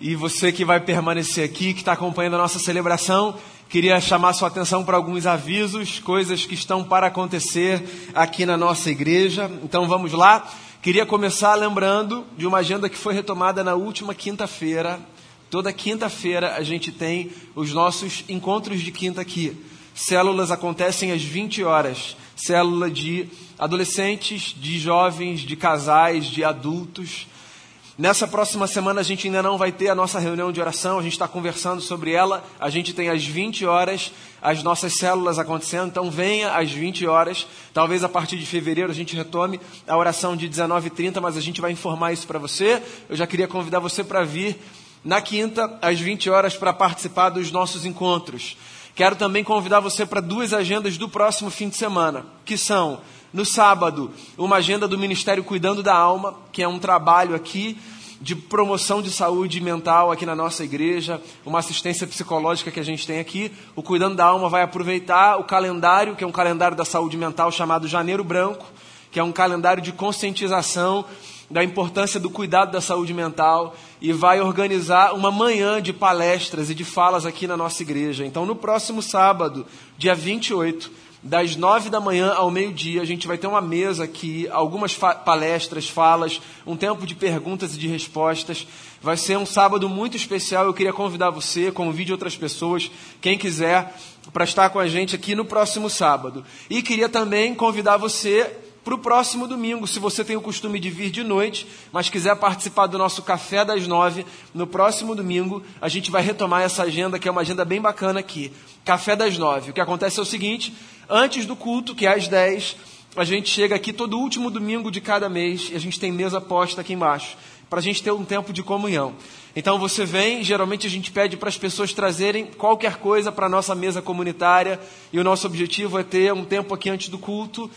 E você que vai permanecer aqui, que está acompanhando a nossa celebração, queria chamar sua atenção para alguns avisos, coisas que estão para acontecer aqui na nossa igreja. Então vamos lá. Queria começar lembrando de uma agenda que foi retomada na última quinta-feira. Toda quinta-feira a gente tem os nossos encontros de quinta aqui. Células acontecem às 20 horas. Célula de adolescentes, de jovens, de casais, de adultos. Nessa próxima semana a gente ainda não vai ter a nossa reunião de oração, a gente está conversando sobre ela. A gente tem às 20 horas as nossas células acontecendo, então venha às 20 horas. Talvez a partir de fevereiro a gente retome a oração de 19h30, mas a gente vai informar isso para você. Eu já queria convidar você para vir na quinta, às 20 horas, para participar dos nossos encontros. Quero também convidar você para duas agendas do próximo fim de semana, que são no sábado, uma agenda do Ministério Cuidando da Alma, que é um trabalho aqui de promoção de saúde mental aqui na nossa igreja, uma assistência psicológica que a gente tem aqui. O Cuidando da Alma vai aproveitar o calendário, que é um calendário da saúde mental chamado Janeiro Branco, que é um calendário de conscientização da importância do cuidado da saúde mental e vai organizar uma manhã de palestras e de falas aqui na nossa igreja. Então, no próximo sábado, dia 28, das nove da manhã ao meio-dia, a gente vai ter uma mesa aqui, algumas fa palestras, falas, um tempo de perguntas e de respostas. Vai ser um sábado muito especial. Eu queria convidar você, convide outras pessoas, quem quiser, para estar com a gente aqui no próximo sábado. E queria também convidar você para o próximo domingo, se você tem o costume de vir de noite, mas quiser participar do nosso café das nove, no próximo domingo a gente vai retomar essa agenda, que é uma agenda bem bacana aqui. Café das nove. O que acontece é o seguinte: Antes do culto, que é às 10, a gente chega aqui todo último domingo de cada mês e a gente tem mesa posta aqui embaixo, para a gente ter um tempo de comunhão. Então você vem, geralmente a gente pede para as pessoas trazerem qualquer coisa para a nossa mesa comunitária e o nosso objetivo é ter um tempo aqui antes do culto,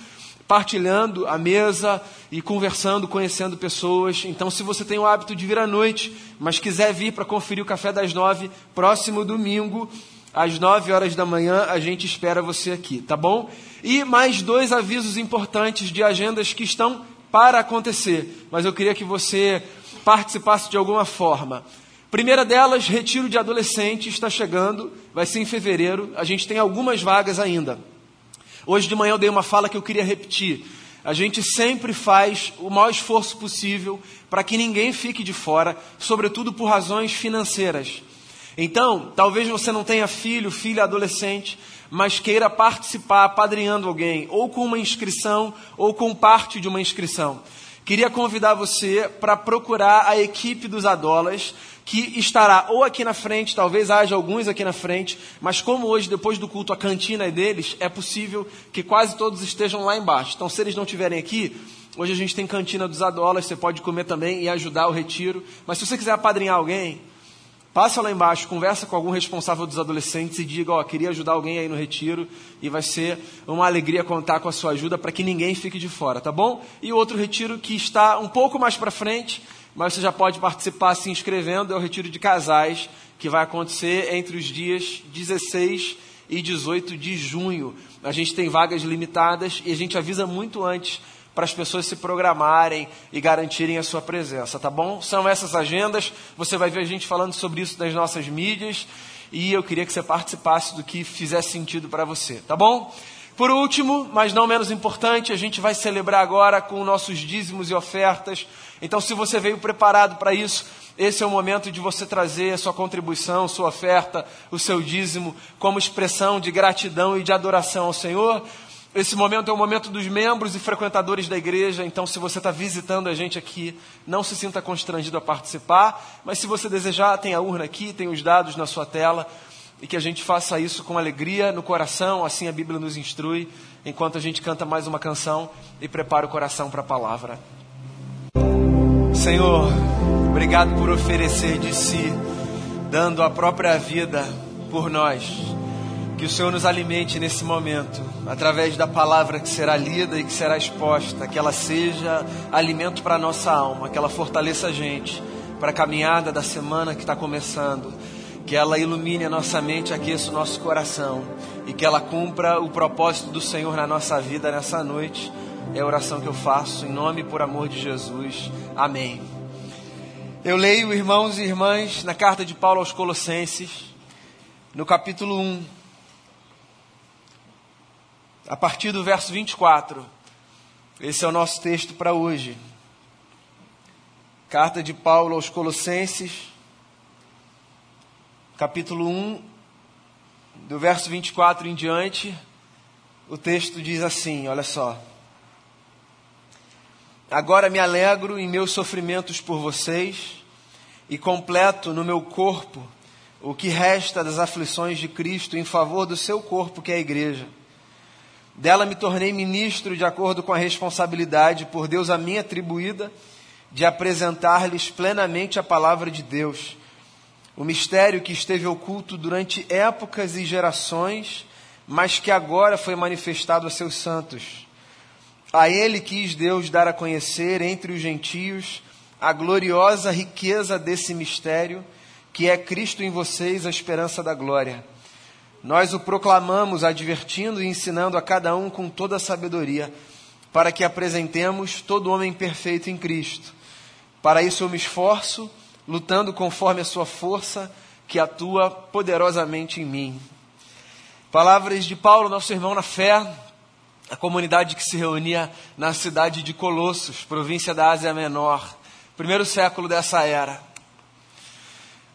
partilhando a mesa e conversando, conhecendo pessoas. Então, se você tem o hábito de vir à noite, mas quiser vir para conferir o café das nove, próximo domingo, às 9 horas da manhã a gente espera você aqui, tá bom? E mais dois avisos importantes de agendas que estão para acontecer, mas eu queria que você participasse de alguma forma. Primeira delas, retiro de adolescentes está chegando, vai ser em fevereiro, a gente tem algumas vagas ainda. Hoje de manhã eu dei uma fala que eu queria repetir. A gente sempre faz o maior esforço possível para que ninguém fique de fora, sobretudo por razões financeiras. Então, talvez você não tenha filho, filha adolescente, mas queira participar apadrinhando alguém, ou com uma inscrição, ou com parte de uma inscrição. Queria convidar você para procurar a equipe dos Adolas, que estará ou aqui na frente, talvez haja alguns aqui na frente, mas como hoje, depois do culto, a cantina é deles, é possível que quase todos estejam lá embaixo. Então, se eles não estiverem aqui, hoje a gente tem cantina dos Adolas, você pode comer também e ajudar o retiro. Mas se você quiser apadrinhar alguém, Passa lá embaixo, conversa com algum responsável dos adolescentes e diga, ó, oh, queria ajudar alguém aí no retiro e vai ser uma alegria contar com a sua ajuda para que ninguém fique de fora, tá bom? E outro retiro que está um pouco mais para frente, mas você já pode participar se inscrevendo, é o retiro de casais, que vai acontecer entre os dias 16 e 18 de junho. A gente tem vagas limitadas e a gente avisa muito antes para as pessoas se programarem e garantirem a sua presença, tá bom? São essas agendas, você vai ver a gente falando sobre isso nas nossas mídias e eu queria que você participasse do que fizesse sentido para você, tá bom? Por último, mas não menos importante, a gente vai celebrar agora com nossos dízimos e ofertas. Então, se você veio preparado para isso, esse é o momento de você trazer a sua contribuição, sua oferta, o seu dízimo, como expressão de gratidão e de adoração ao Senhor. Esse momento é o momento dos membros e frequentadores da igreja, então se você está visitando a gente aqui, não se sinta constrangido a participar, mas se você desejar, tem a urna aqui, tem os dados na sua tela, e que a gente faça isso com alegria no coração, assim a Bíblia nos instrui, enquanto a gente canta mais uma canção e prepara o coração para a palavra. Senhor, obrigado por oferecer de si, dando a própria vida por nós. Que o Senhor nos alimente nesse momento, através da palavra que será lida e que será exposta, que ela seja alimento para a nossa alma, que ela fortaleça a gente para a caminhada da semana que está começando, que ela ilumine a nossa mente, aqueça o nosso coração e que ela cumpra o propósito do Senhor na nossa vida nessa noite. É a oração que eu faço em nome e por amor de Jesus. Amém. Eu leio, irmãos e irmãs, na carta de Paulo aos Colossenses, no capítulo 1, a partir do verso 24. Esse é o nosso texto para hoje. Carta de Paulo aos Colossenses, capítulo 1, do verso 24 em diante, o texto diz assim: olha só. Agora me alegro em meus sofrimentos por vocês e completo no meu corpo o que resta das aflições de Cristo em favor do seu corpo, que é a igreja. Dela me tornei ministro de acordo com a responsabilidade por Deus a mim atribuída de apresentar-lhes plenamente a palavra de Deus, o mistério que esteve oculto durante épocas e gerações, mas que agora foi manifestado a seus santos. A ele quis Deus dar a conhecer entre os gentios a gloriosa riqueza desse mistério, que é Cristo em vocês, a esperança da glória. Nós o proclamamos, advertindo e ensinando a cada um com toda a sabedoria, para que apresentemos todo homem perfeito em Cristo. Para isso eu me esforço, lutando conforme a sua força, que atua poderosamente em mim. Palavras de Paulo, nosso irmão na fé, a comunidade que se reunia na cidade de Colossos, província da Ásia Menor, primeiro século dessa era.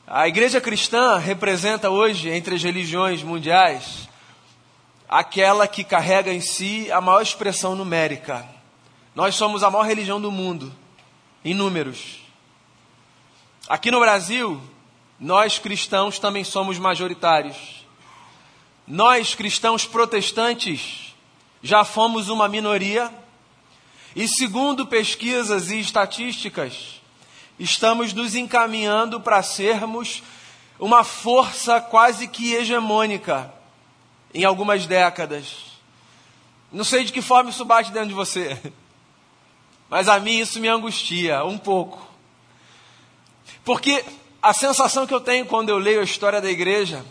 A igreja cristã representa hoje, entre as religiões mundiais, aquela que carrega em si a maior expressão numérica. Nós somos a maior religião do mundo, em números. Aqui no Brasil, nós cristãos também somos majoritários. Nós cristãos protestantes já fomos uma minoria e, segundo pesquisas e estatísticas, estamos nos encaminhando para sermos uma força quase que hegemônica em algumas décadas. Não sei de que forma isso bate dentro de você, mas a mim isso me angustia um pouco. Porque a sensação que eu tenho quando eu leio a história da igreja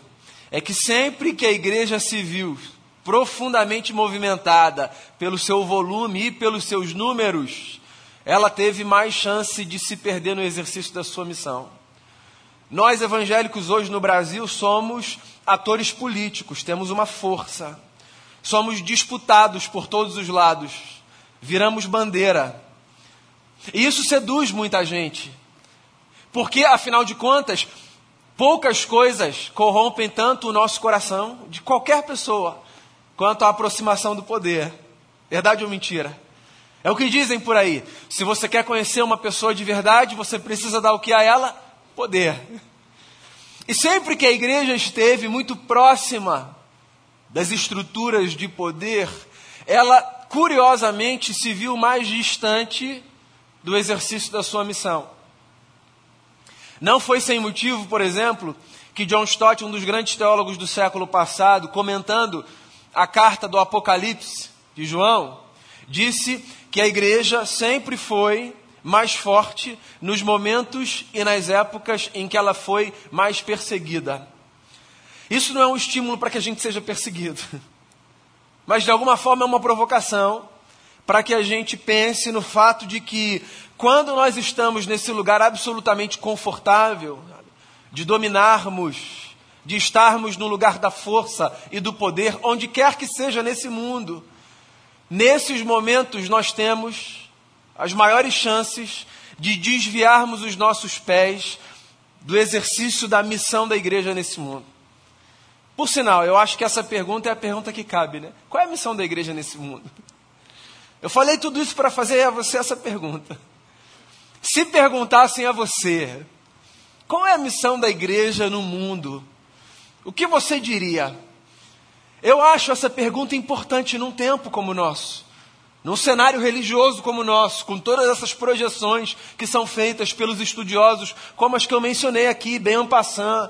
é que sempre que a igreja civil profundamente movimentada pelo seu volume e pelos seus números, ela teve mais chance de se perder no exercício da sua missão. Nós evangélicos hoje no Brasil somos atores políticos, temos uma força, somos disputados por todos os lados, viramos bandeira. E isso seduz muita gente, porque afinal de contas, poucas coisas corrompem tanto o nosso coração de qualquer pessoa quanto à aproximação do poder. Verdade ou mentira? É o que dizem por aí. Se você quer conhecer uma pessoa de verdade, você precisa dar o que a ela? Poder. E sempre que a igreja esteve muito próxima das estruturas de poder, ela curiosamente se viu mais distante do exercício da sua missão. Não foi sem motivo, por exemplo, que John Stott, um dos grandes teólogos do século passado, comentando a carta do Apocalipse de João, disse que a igreja sempre foi mais forte nos momentos e nas épocas em que ela foi mais perseguida. Isso não é um estímulo para que a gente seja perseguido, mas de alguma forma é uma provocação para que a gente pense no fato de que quando nós estamos nesse lugar absolutamente confortável, de dominarmos de estarmos no lugar da força e do poder, onde quer que seja nesse mundo. Nesses momentos nós temos as maiores chances de desviarmos os nossos pés do exercício da missão da igreja nesse mundo. Por sinal, eu acho que essa pergunta é a pergunta que cabe, né? Qual é a missão da igreja nesse mundo? Eu falei tudo isso para fazer a você essa pergunta. Se perguntassem a você, qual é a missão da igreja no mundo? O que você diria? Eu acho essa pergunta importante num tempo como o nosso, num cenário religioso como o nosso, com todas essas projeções que são feitas pelos estudiosos, como as que eu mencionei aqui, bem en passant.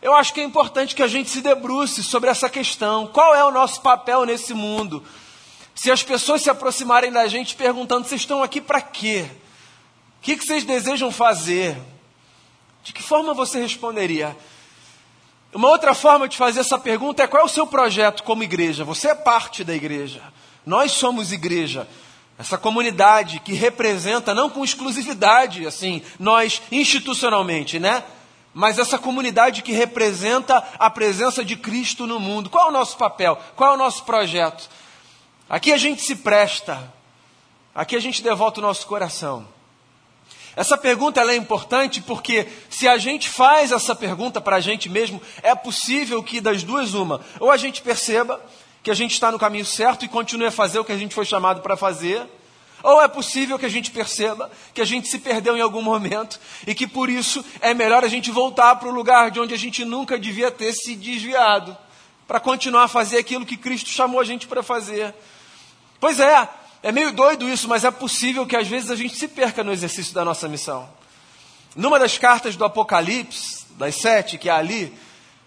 Eu acho que é importante que a gente se debruce sobre essa questão. Qual é o nosso papel nesse mundo? Se as pessoas se aproximarem da gente perguntando: vocês estão aqui para quê? O que, que vocês desejam fazer? De que forma você responderia? Uma outra forma de fazer essa pergunta é qual é o seu projeto como igreja? Você é parte da igreja. Nós somos igreja. essa comunidade que representa, não com exclusividade, assim, nós institucionalmente, né? Mas essa comunidade que representa a presença de Cristo no mundo. Qual é o nosso papel? Qual é o nosso projeto? Aqui a gente se presta, aqui a gente devota o nosso coração. Essa pergunta é importante porque se a gente faz essa pergunta para a gente mesmo, é possível que das duas uma, ou a gente perceba que a gente está no caminho certo e continue a fazer o que a gente foi chamado para fazer, ou é possível que a gente perceba que a gente se perdeu em algum momento e que por isso é melhor a gente voltar para o lugar de onde a gente nunca devia ter se desviado, para continuar a fazer aquilo que Cristo chamou a gente para fazer. Pois é, é meio doido isso, mas é possível que às vezes a gente se perca no exercício da nossa missão. Numa das cartas do Apocalipse, das sete que há ali,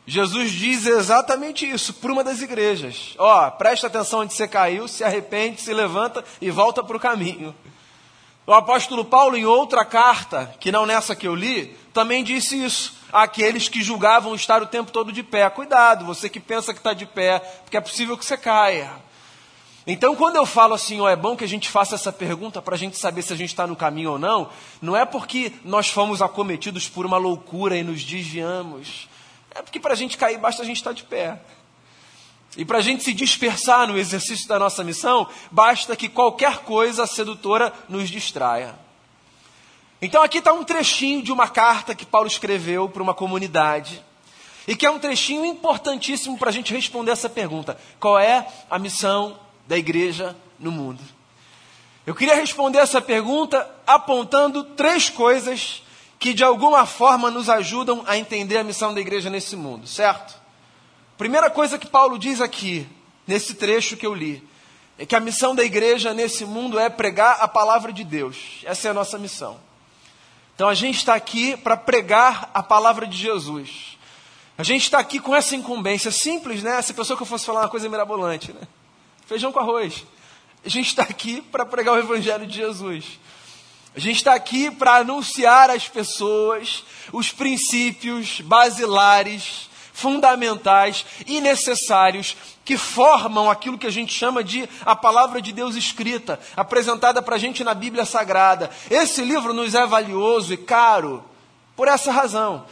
Jesus diz exatamente isso para uma das igrejas. Ó, presta atenção onde você caiu, se arrepende, se levanta e volta para o caminho. O apóstolo Paulo, em outra carta, que não nessa que eu li, também disse isso. Aqueles que julgavam estar o tempo todo de pé. Cuidado, você que pensa que está de pé, porque é possível que você caia. Então, quando eu falo assim, ó, é bom que a gente faça essa pergunta para a gente saber se a gente está no caminho ou não, não é porque nós fomos acometidos por uma loucura e nos desviamos. É porque para a gente cair basta a gente estar tá de pé. E para a gente se dispersar no exercício da nossa missão, basta que qualquer coisa sedutora nos distraia. Então aqui está um trechinho de uma carta que Paulo escreveu para uma comunidade. E que é um trechinho importantíssimo para a gente responder essa pergunta: qual é a missão da igreja no mundo? Eu queria responder essa pergunta apontando três coisas que de alguma forma nos ajudam a entender a missão da igreja nesse mundo, certo? Primeira coisa que Paulo diz aqui, nesse trecho que eu li, é que a missão da igreja nesse mundo é pregar a palavra de Deus. Essa é a nossa missão. Então a gente está aqui para pregar a palavra de Jesus. A gente está aqui com essa incumbência simples, né? Se a pessoa que eu fosse falar uma coisa mirabolante, né? Feijão com arroz. A gente está aqui para pregar o Evangelho de Jesus. A gente está aqui para anunciar às pessoas os princípios basilares, fundamentais e necessários que formam aquilo que a gente chama de a palavra de Deus escrita, apresentada para a gente na Bíblia Sagrada. Esse livro nos é valioso e caro por essa razão.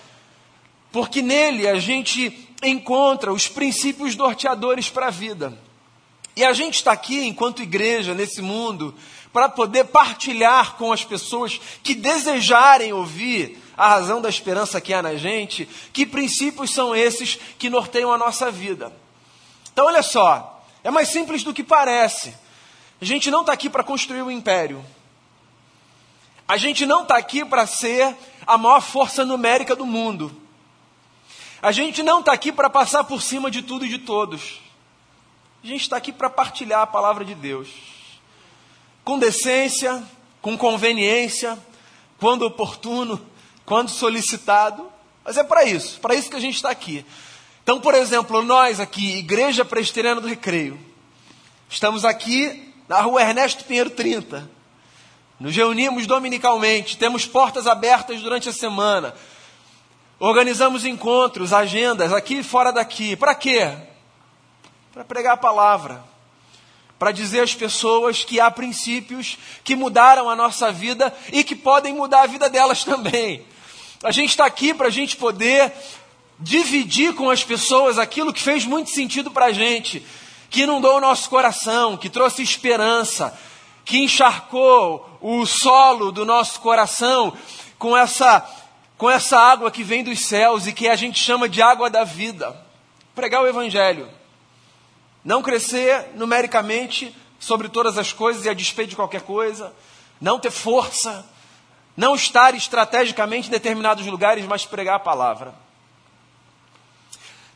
Porque nele a gente encontra os princípios norteadores para a vida. E a gente está aqui, enquanto igreja, nesse mundo, para poder partilhar com as pessoas que desejarem ouvir a razão da esperança que há na gente, que princípios são esses que norteiam a nossa vida. Então, olha só, é mais simples do que parece. A gente não está aqui para construir um império. A gente não está aqui para ser a maior força numérica do mundo. A gente não está aqui para passar por cima de tudo e de todos. A gente está aqui para partilhar a palavra de Deus. Com decência, com conveniência, quando oportuno, quando solicitado. Mas é para isso, para isso que a gente está aqui. Então, por exemplo, nós aqui, Igreja Presbiteriana do Recreio, estamos aqui na rua Ernesto Pinheiro 30. Nos reunimos dominicalmente, temos portas abertas durante a semana. Organizamos encontros, agendas, aqui e fora daqui. Para quê? Para pregar a palavra, para dizer às pessoas que há princípios que mudaram a nossa vida e que podem mudar a vida delas também. A gente está aqui para a gente poder dividir com as pessoas aquilo que fez muito sentido para a gente, que inundou o nosso coração, que trouxe esperança, que encharcou o solo do nosso coração com essa, com essa água que vem dos céus e que a gente chama de água da vida. Pregar o Evangelho. Não crescer numericamente sobre todas as coisas e a despeito de qualquer coisa. Não ter força. Não estar estrategicamente em determinados lugares, mas pregar a palavra.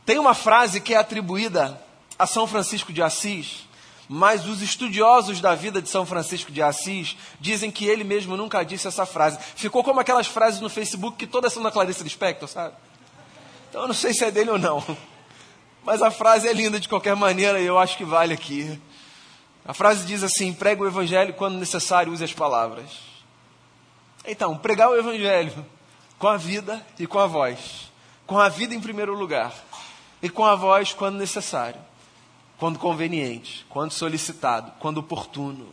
Tem uma frase que é atribuída a São Francisco de Assis, mas os estudiosos da vida de São Francisco de Assis dizem que ele mesmo nunca disse essa frase. Ficou como aquelas frases no Facebook que todas são da Clarice Lispector, sabe? Então eu não sei se é dele ou não. Mas a frase é linda de qualquer maneira e eu acho que vale aqui. A frase diz assim: prega o evangelho quando necessário, use as palavras. Então, pregar o evangelho com a vida e com a voz. Com a vida em primeiro lugar. E com a voz quando necessário. Quando conveniente, quando solicitado, quando oportuno.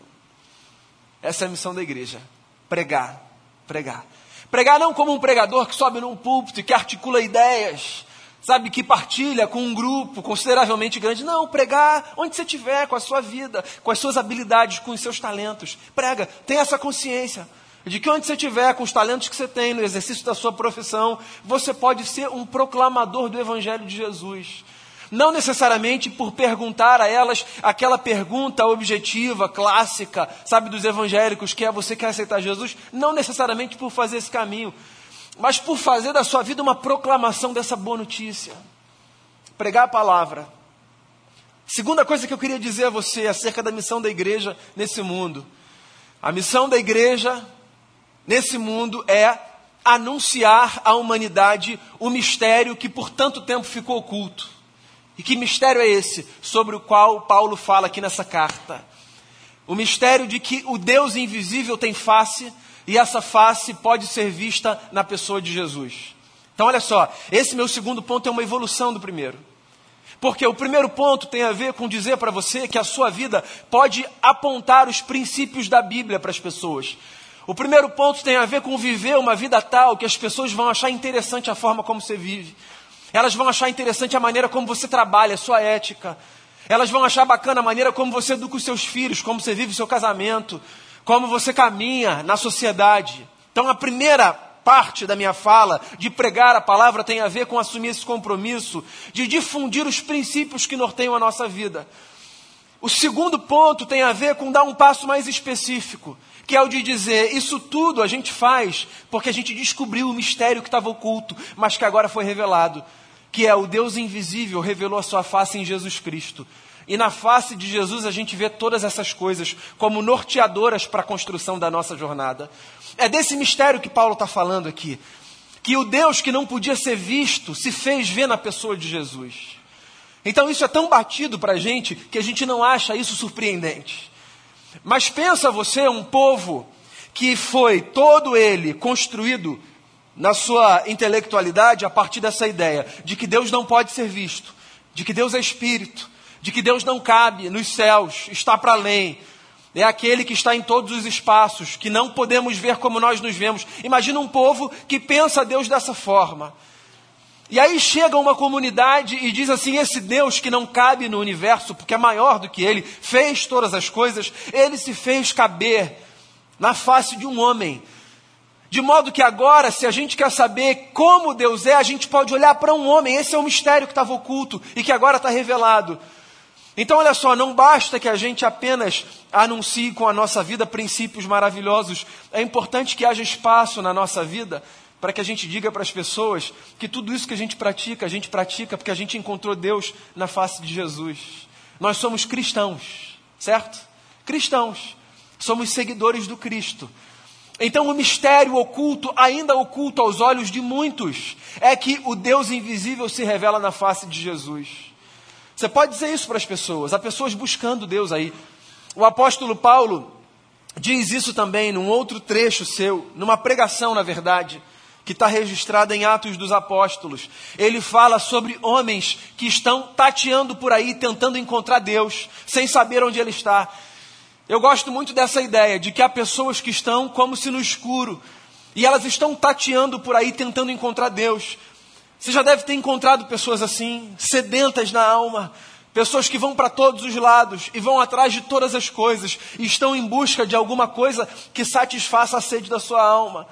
Essa é a missão da igreja: pregar, pregar. Pregar não como um pregador que sobe num púlpito e que articula ideias, sabe, que partilha com um grupo consideravelmente grande. Não, pregar onde você estiver, com a sua vida, com as suas habilidades, com os seus talentos. Prega, tenha essa consciência de que onde você estiver, com os talentos que você tem, no exercício da sua profissão, você pode ser um proclamador do Evangelho de Jesus. Não necessariamente por perguntar a elas aquela pergunta objetiva, clássica, sabe, dos evangélicos, que é você quer aceitar Jesus? Não necessariamente por fazer esse caminho, mas por fazer da sua vida uma proclamação dessa boa notícia. Pregar a palavra. Segunda coisa que eu queria dizer a você acerca da missão da igreja nesse mundo. A missão da igreja nesse mundo é anunciar à humanidade o mistério que por tanto tempo ficou oculto. E que mistério é esse sobre o qual Paulo fala aqui nessa carta? O mistério de que o Deus invisível tem face e essa face pode ser vista na pessoa de Jesus. Então, olha só, esse meu segundo ponto é uma evolução do primeiro. Porque o primeiro ponto tem a ver com dizer para você que a sua vida pode apontar os princípios da Bíblia para as pessoas. O primeiro ponto tem a ver com viver uma vida tal que as pessoas vão achar interessante a forma como você vive. Elas vão achar interessante a maneira como você trabalha, a sua ética. Elas vão achar bacana a maneira como você educa os seus filhos, como você vive o seu casamento, como você caminha na sociedade. Então, a primeira parte da minha fala de pregar a palavra tem a ver com assumir esse compromisso de difundir os princípios que norteiam a nossa vida. O segundo ponto tem a ver com dar um passo mais específico, que é o de dizer: isso tudo a gente faz porque a gente descobriu o mistério que estava oculto, mas que agora foi revelado que é o Deus invisível, revelou a sua face em Jesus Cristo. E na face de Jesus a gente vê todas essas coisas como norteadoras para a construção da nossa jornada. É desse mistério que Paulo está falando aqui. Que o Deus que não podia ser visto se fez ver na pessoa de Jesus. Então isso é tão batido para a gente que a gente não acha isso surpreendente. Mas pensa você, um povo que foi todo ele construído na sua intelectualidade a partir dessa ideia de que Deus não pode ser visto, de que Deus é espírito, de que Deus não cabe nos céus, está para além. É aquele que está em todos os espaços, que não podemos ver como nós nos vemos. Imagina um povo que pensa Deus dessa forma. E aí chega uma comunidade e diz assim: esse Deus que não cabe no universo, porque é maior do que ele, fez todas as coisas, ele se fez caber na face de um homem, de modo que agora, se a gente quer saber como Deus é, a gente pode olhar para um homem. Esse é o mistério que estava oculto e que agora está revelado. Então, olha só, não basta que a gente apenas anuncie com a nossa vida princípios maravilhosos. É importante que haja espaço na nossa vida para que a gente diga para as pessoas que tudo isso que a gente pratica, a gente pratica porque a gente encontrou Deus na face de Jesus. Nós somos cristãos, certo? Cristãos. Somos seguidores do Cristo. Então, o mistério oculto, ainda oculto aos olhos de muitos, é que o Deus invisível se revela na face de Jesus. Você pode dizer isso para as pessoas, há pessoas buscando Deus aí. O apóstolo Paulo diz isso também num outro trecho seu, numa pregação, na verdade, que está registrada em Atos dos Apóstolos. Ele fala sobre homens que estão tateando por aí, tentando encontrar Deus, sem saber onde Ele está. Eu gosto muito dessa ideia de que há pessoas que estão como se no escuro e elas estão tateando por aí tentando encontrar Deus. Você já deve ter encontrado pessoas assim, sedentas na alma, pessoas que vão para todos os lados e vão atrás de todas as coisas e estão em busca de alguma coisa que satisfaça a sede da sua alma.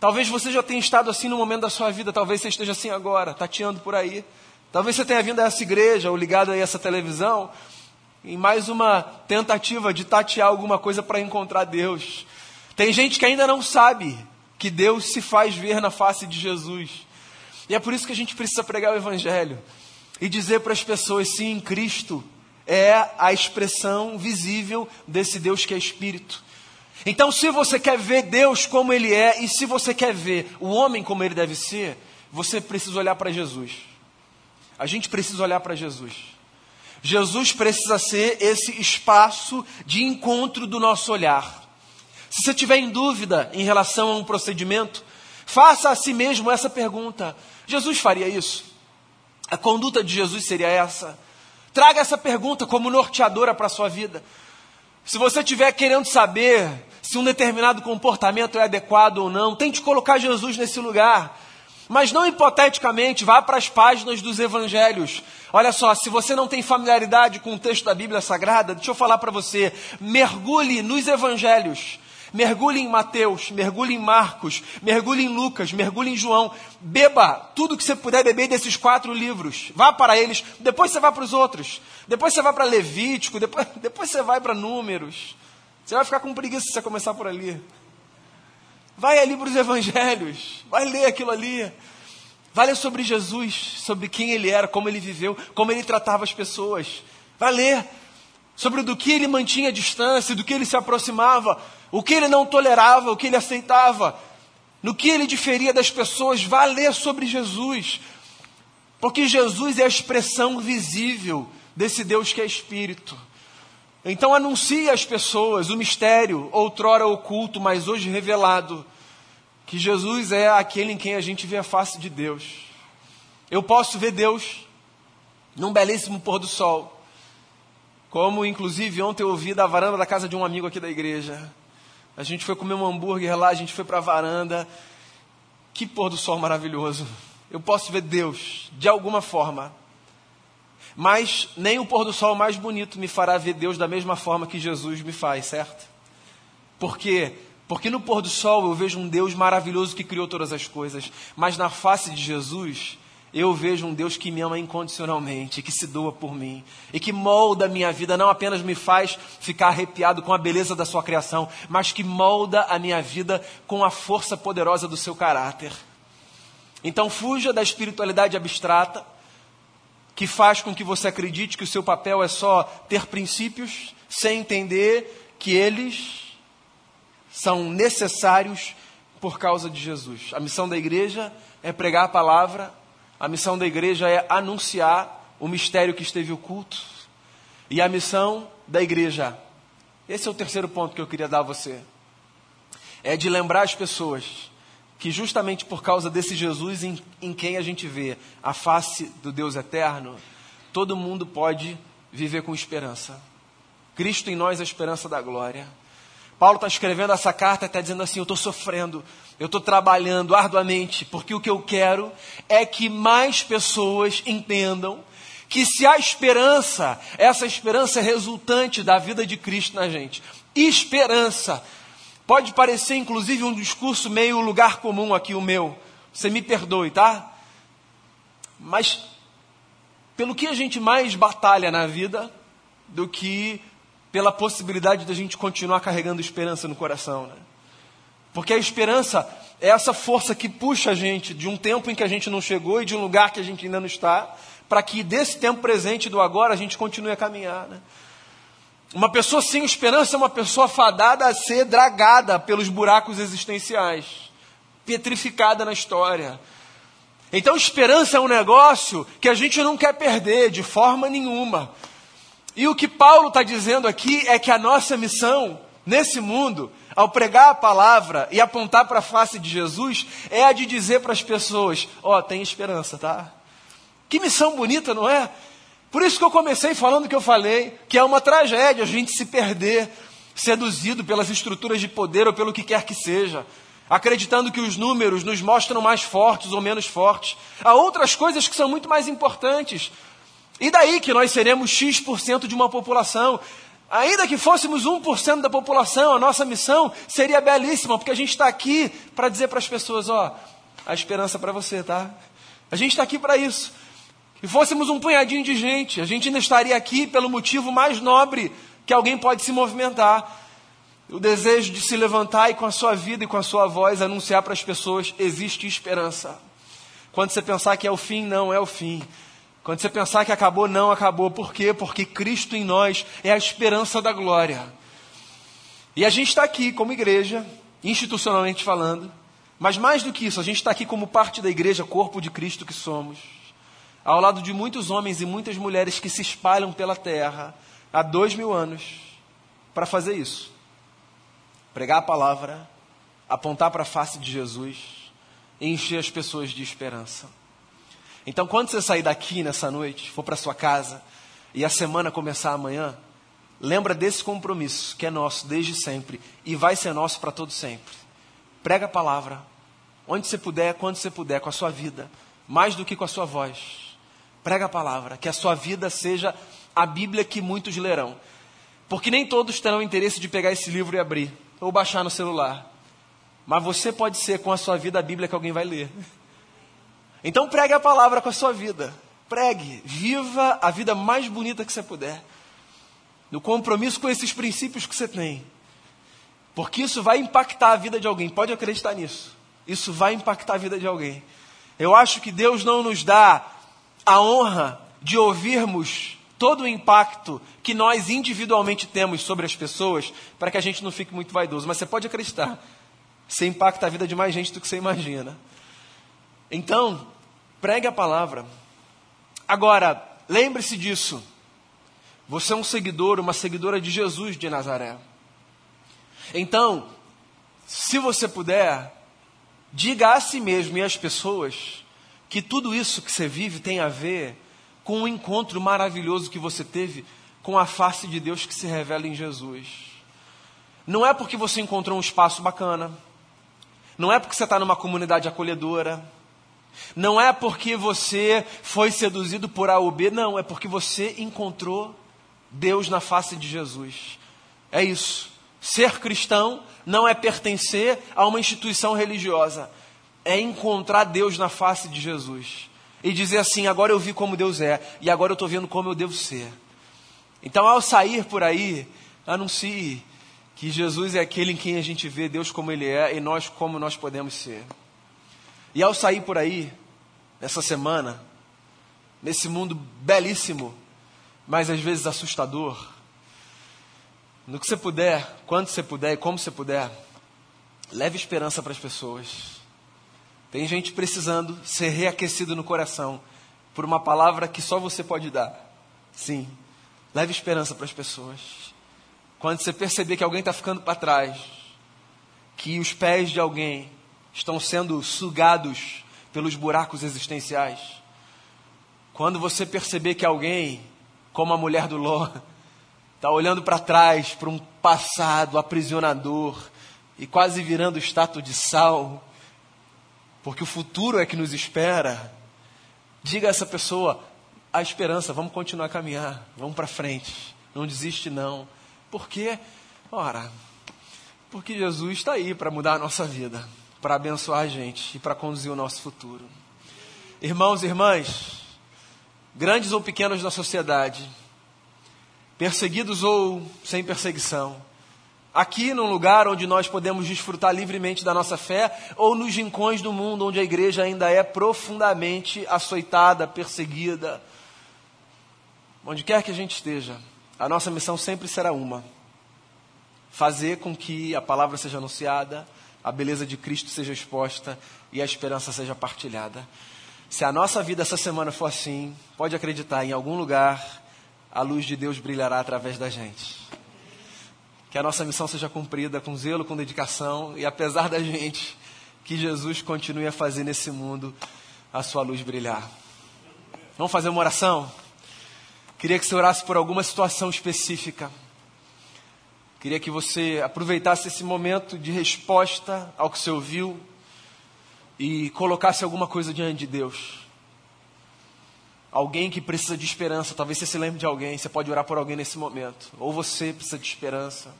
Talvez você já tenha estado assim no momento da sua vida, talvez você esteja assim agora, tateando por aí. Talvez você tenha vindo a essa igreja ou ligado a essa televisão em mais uma tentativa de tatear alguma coisa para encontrar Deus. Tem gente que ainda não sabe que Deus se faz ver na face de Jesus. E é por isso que a gente precisa pregar o Evangelho e dizer para as pessoas: sim, Cristo é a expressão visível desse Deus que é Espírito. Então, se você quer ver Deus como Ele é e se você quer ver o homem como ele deve ser, você precisa olhar para Jesus. A gente precisa olhar para Jesus. Jesus precisa ser esse espaço de encontro do nosso olhar. Se você tiver em dúvida em relação a um procedimento, faça a si mesmo essa pergunta: Jesus faria isso? A conduta de Jesus seria essa? Traga essa pergunta como norteadora para a sua vida. Se você estiver querendo saber se um determinado comportamento é adequado ou não, tente colocar Jesus nesse lugar. Mas não hipoteticamente, vá para as páginas dos evangelhos. Olha só, se você não tem familiaridade com o texto da Bíblia Sagrada, deixa eu falar para você, mergulhe nos evangelhos. Mergulhe em Mateus, mergulhe em Marcos, mergulhe em Lucas, mergulhe em João. Beba tudo que você puder beber desses quatro livros. Vá para eles, depois você vai para os outros. Depois você vai para Levítico, depois, depois você vai para Números. Você vai ficar com preguiça se você começar por ali. Vai ali para os evangelhos, vai ler aquilo ali. Vai ler sobre Jesus, sobre quem ele era, como ele viveu, como ele tratava as pessoas. Vai ler sobre do que ele mantinha distância, do que ele se aproximava, o que ele não tolerava, o que ele aceitava, no que ele diferia das pessoas. Vá ler sobre Jesus, porque Jesus é a expressão visível desse Deus que é Espírito. Então anuncie às pessoas o mistério, outrora oculto, mas hoje revelado, que Jesus é aquele em quem a gente vê a face de Deus. Eu posso ver Deus num belíssimo pôr do sol, como inclusive ontem eu ouvi da varanda da casa de um amigo aqui da igreja. A gente foi comer um hambúrguer lá, a gente foi para a varanda. Que pôr do sol maravilhoso. Eu posso ver Deus de alguma forma. Mas nem o pôr do sol mais bonito me fará ver Deus da mesma forma que Jesus me faz, certo? Por quê? Porque no pôr do sol eu vejo um Deus maravilhoso que criou todas as coisas, mas na face de Jesus eu vejo um Deus que me ama incondicionalmente, que se doa por mim e que molda a minha vida, não apenas me faz ficar arrepiado com a beleza da sua criação, mas que molda a minha vida com a força poderosa do seu caráter. Então fuja da espiritualidade abstrata, que faz com que você acredite que o seu papel é só ter princípios, sem entender que eles são necessários por causa de Jesus. A missão da igreja é pregar a palavra, a missão da igreja é anunciar o mistério que esteve oculto. E a missão da igreja, esse é o terceiro ponto que eu queria dar a você, é de lembrar as pessoas que justamente por causa desse Jesus em, em quem a gente vê a face do Deus eterno, todo mundo pode viver com esperança. Cristo em nós é a esperança da glória. Paulo está escrevendo essa carta e está dizendo assim: Eu estou sofrendo, eu estou trabalhando arduamente, porque o que eu quero é que mais pessoas entendam que se há esperança, essa esperança é resultante da vida de Cristo na gente. Esperança Pode parecer, inclusive, um discurso meio lugar comum aqui, o meu. Você me perdoe, tá? Mas, pelo que a gente mais batalha na vida, do que pela possibilidade de a gente continuar carregando esperança no coração, né? Porque a esperança é essa força que puxa a gente de um tempo em que a gente não chegou e de um lugar que a gente ainda não está, para que desse tempo presente do agora a gente continue a caminhar, né? Uma pessoa sem esperança é uma pessoa fadada a ser dragada pelos buracos existenciais, petrificada na história. Então, esperança é um negócio que a gente não quer perder de forma nenhuma. E o que Paulo está dizendo aqui é que a nossa missão nesse mundo, ao pregar a palavra e apontar para a face de Jesus, é a de dizer para as pessoas: Ó, oh, tem esperança, tá? Que missão bonita, não é? Por isso que eu comecei falando o que eu falei, que é uma tragédia a gente se perder, seduzido pelas estruturas de poder ou pelo que quer que seja, acreditando que os números nos mostram mais fortes ou menos fortes. Há outras coisas que são muito mais importantes. E daí que nós seremos X% de uma população. Ainda que fôssemos 1% da população, a nossa missão seria belíssima, porque a gente está aqui para dizer para as pessoas: ó, a esperança para você, tá? A gente está aqui para isso. Se fôssemos um punhadinho de gente, a gente ainda estaria aqui pelo motivo mais nobre que alguém pode se movimentar. O desejo de se levantar e com a sua vida e com a sua voz anunciar para as pessoas: existe esperança. Quando você pensar que é o fim, não é o fim. Quando você pensar que acabou, não acabou. Por quê? Porque Cristo em nós é a esperança da glória. E a gente está aqui como igreja, institucionalmente falando, mas mais do que isso, a gente está aqui como parte da igreja, corpo de Cristo que somos ao lado de muitos homens e muitas mulheres que se espalham pela terra há dois mil anos para fazer isso. Pregar a palavra, apontar para a face de Jesus e encher as pessoas de esperança. Então, quando você sair daqui nessa noite, for para sua casa e a semana começar amanhã, lembra desse compromisso que é nosso desde sempre e vai ser nosso para todo sempre. Prega a palavra, onde você puder, quando você puder, com a sua vida, mais do que com a sua voz. Prega a palavra, que a sua vida seja a Bíblia que muitos lerão. Porque nem todos terão interesse de pegar esse livro e abrir, ou baixar no celular. Mas você pode ser com a sua vida a Bíblia que alguém vai ler. Então pregue a palavra com a sua vida. Pregue, viva a vida mais bonita que você puder. No compromisso com esses princípios que você tem. Porque isso vai impactar a vida de alguém. Pode acreditar nisso. Isso vai impactar a vida de alguém. Eu acho que Deus não nos dá a honra de ouvirmos todo o impacto que nós individualmente temos sobre as pessoas para que a gente não fique muito vaidoso. Mas você pode acreditar. Você impacta a vida de mais gente do que você imagina. Então, pregue a palavra. Agora, lembre-se disso. Você é um seguidor, uma seguidora de Jesus de Nazaré. Então, se você puder, diga a si mesmo e às pessoas que tudo isso que você vive tem a ver com um encontro maravilhoso que você teve com a face de Deus que se revela em Jesus. Não é porque você encontrou um espaço bacana, não é porque você está numa comunidade acolhedora, não é porque você foi seduzido por A ou B, não, é porque você encontrou Deus na face de Jesus. É isso. Ser cristão não é pertencer a uma instituição religiosa, é encontrar Deus na face de Jesus e dizer assim: agora eu vi como Deus é e agora eu estou vendo como eu devo ser. Então, ao sair por aí, anuncie que Jesus é aquele em quem a gente vê Deus como Ele é e nós como nós podemos ser. E ao sair por aí, nessa semana, nesse mundo belíssimo, mas às vezes assustador, no que você puder, quando você puder e como você puder, leve esperança para as pessoas. Tem gente precisando ser reaquecido no coração por uma palavra que só você pode dar. Sim, leve esperança para as pessoas. Quando você perceber que alguém está ficando para trás, que os pés de alguém estão sendo sugados pelos buracos existenciais. Quando você perceber que alguém, como a mulher do Ló, está olhando para trás, para um passado aprisionador e quase virando estátua de sal, porque o futuro é que nos espera, diga a essa pessoa: a esperança, vamos continuar a caminhar, vamos para frente, não desiste não. Por quê? Ora, porque Jesus está aí para mudar a nossa vida para abençoar a gente e para conduzir o nosso futuro. Irmãos e irmãs, grandes ou pequenos na sociedade, perseguidos ou sem perseguição, aqui num lugar onde nós podemos desfrutar livremente da nossa fé, ou nos rincões do mundo onde a igreja ainda é profundamente açoitada, perseguida, onde quer que a gente esteja, a nossa missão sempre será uma: fazer com que a palavra seja anunciada a beleza de Cristo seja exposta e a esperança seja partilhada. Se a nossa vida essa semana for assim, pode acreditar, em algum lugar a luz de Deus brilhará através da gente. Que a nossa missão seja cumprida com zelo, com dedicação e apesar da gente, que Jesus continue a fazer nesse mundo a sua luz brilhar. Vamos fazer uma oração? Queria que você orasse por alguma situação específica. Queria que você aproveitasse esse momento de resposta ao que você ouviu e colocasse alguma coisa diante de Deus. Alguém que precisa de esperança, talvez você se lembre de alguém, você pode orar por alguém nesse momento. Ou você precisa de esperança.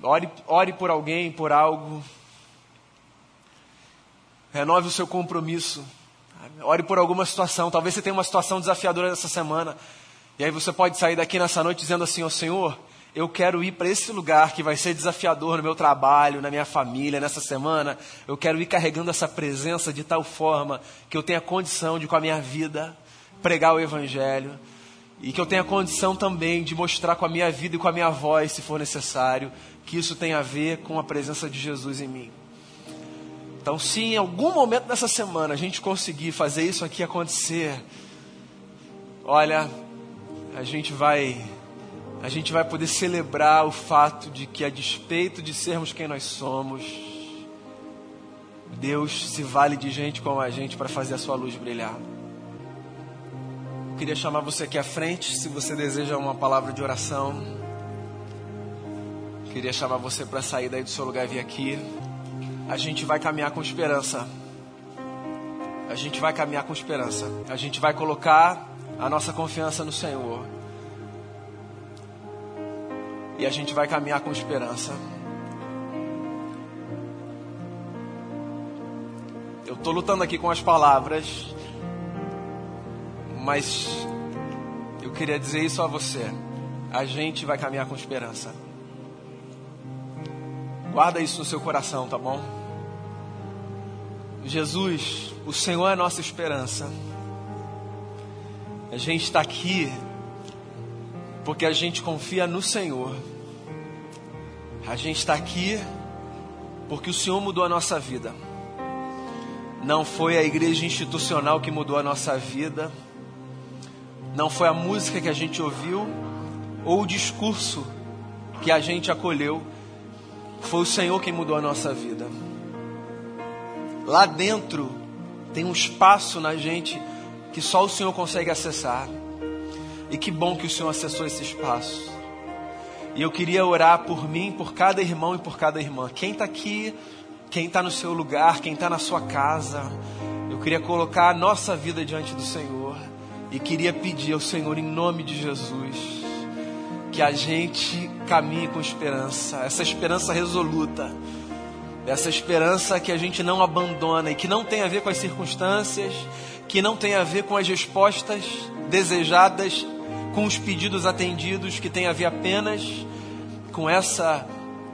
Ore, ore por alguém, por algo. Renove o seu compromisso. Ore por alguma situação. Talvez você tenha uma situação desafiadora essa semana. E aí você pode sair daqui nessa noite dizendo assim: Ó oh, Senhor, eu quero ir para esse lugar que vai ser desafiador no meu trabalho, na minha família, nessa semana. Eu quero ir carregando essa presença de tal forma que eu tenha condição de, com a minha vida, pregar o Evangelho. E que eu tenha condição também de mostrar com a minha vida e com a minha voz, se for necessário, que isso tem a ver com a presença de Jesus em mim. Então, se em algum momento dessa semana a gente conseguir fazer isso aqui acontecer, olha, a gente vai a gente vai poder celebrar o fato de que a despeito de sermos quem nós somos, Deus se vale de gente como a gente para fazer a sua luz brilhar. Eu queria chamar você aqui à frente, se você deseja uma palavra de oração. Eu queria chamar você para sair daí do seu lugar e vir aqui. A gente vai caminhar com esperança. A gente vai caminhar com esperança. A gente vai colocar a nossa confiança no Senhor. E a gente vai caminhar com esperança. Eu estou lutando aqui com as palavras, mas eu queria dizer isso a você. A gente vai caminhar com esperança. Guarda isso no seu coração, tá bom? Jesus, o Senhor é nossa esperança. A gente está aqui porque a gente confia no Senhor. A gente está aqui porque o Senhor mudou a nossa vida. Não foi a igreja institucional que mudou a nossa vida. Não foi a música que a gente ouviu ou o discurso que a gente acolheu. Foi o Senhor quem mudou a nossa vida. Lá dentro tem um espaço na gente que só o Senhor consegue acessar. E que bom que o Senhor acessou esse espaço. E eu queria orar por mim, por cada irmão e por cada irmã. Quem está aqui, quem está no seu lugar, quem está na sua casa, eu queria colocar a nossa vida diante do Senhor. E queria pedir ao Senhor, em nome de Jesus, que a gente caminhe com esperança, essa esperança resoluta Dessa esperança que a gente não abandona e que não tem a ver com as circunstâncias, que não tem a ver com as respostas desejadas, com os pedidos atendidos, que tem a ver apenas com essa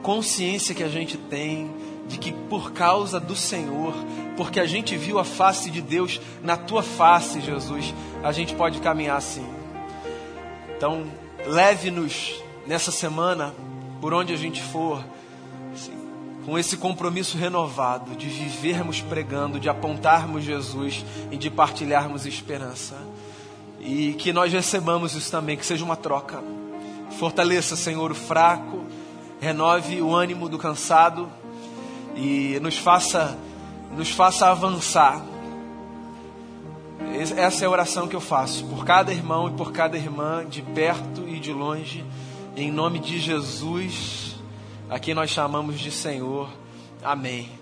consciência que a gente tem de que por causa do Senhor, porque a gente viu a face de Deus na tua face, Jesus, a gente pode caminhar assim. Então, leve-nos nessa semana, por onde a gente for com esse compromisso renovado de vivermos pregando, de apontarmos Jesus e de partilharmos esperança. E que nós recebamos isso também, que seja uma troca. Fortaleça, Senhor, o fraco, renove o ânimo do cansado e nos faça nos faça avançar. Essa é a oração que eu faço por cada irmão e por cada irmã, de perto e de longe, em nome de Jesus a quem nós chamamos de Senhor. Amém.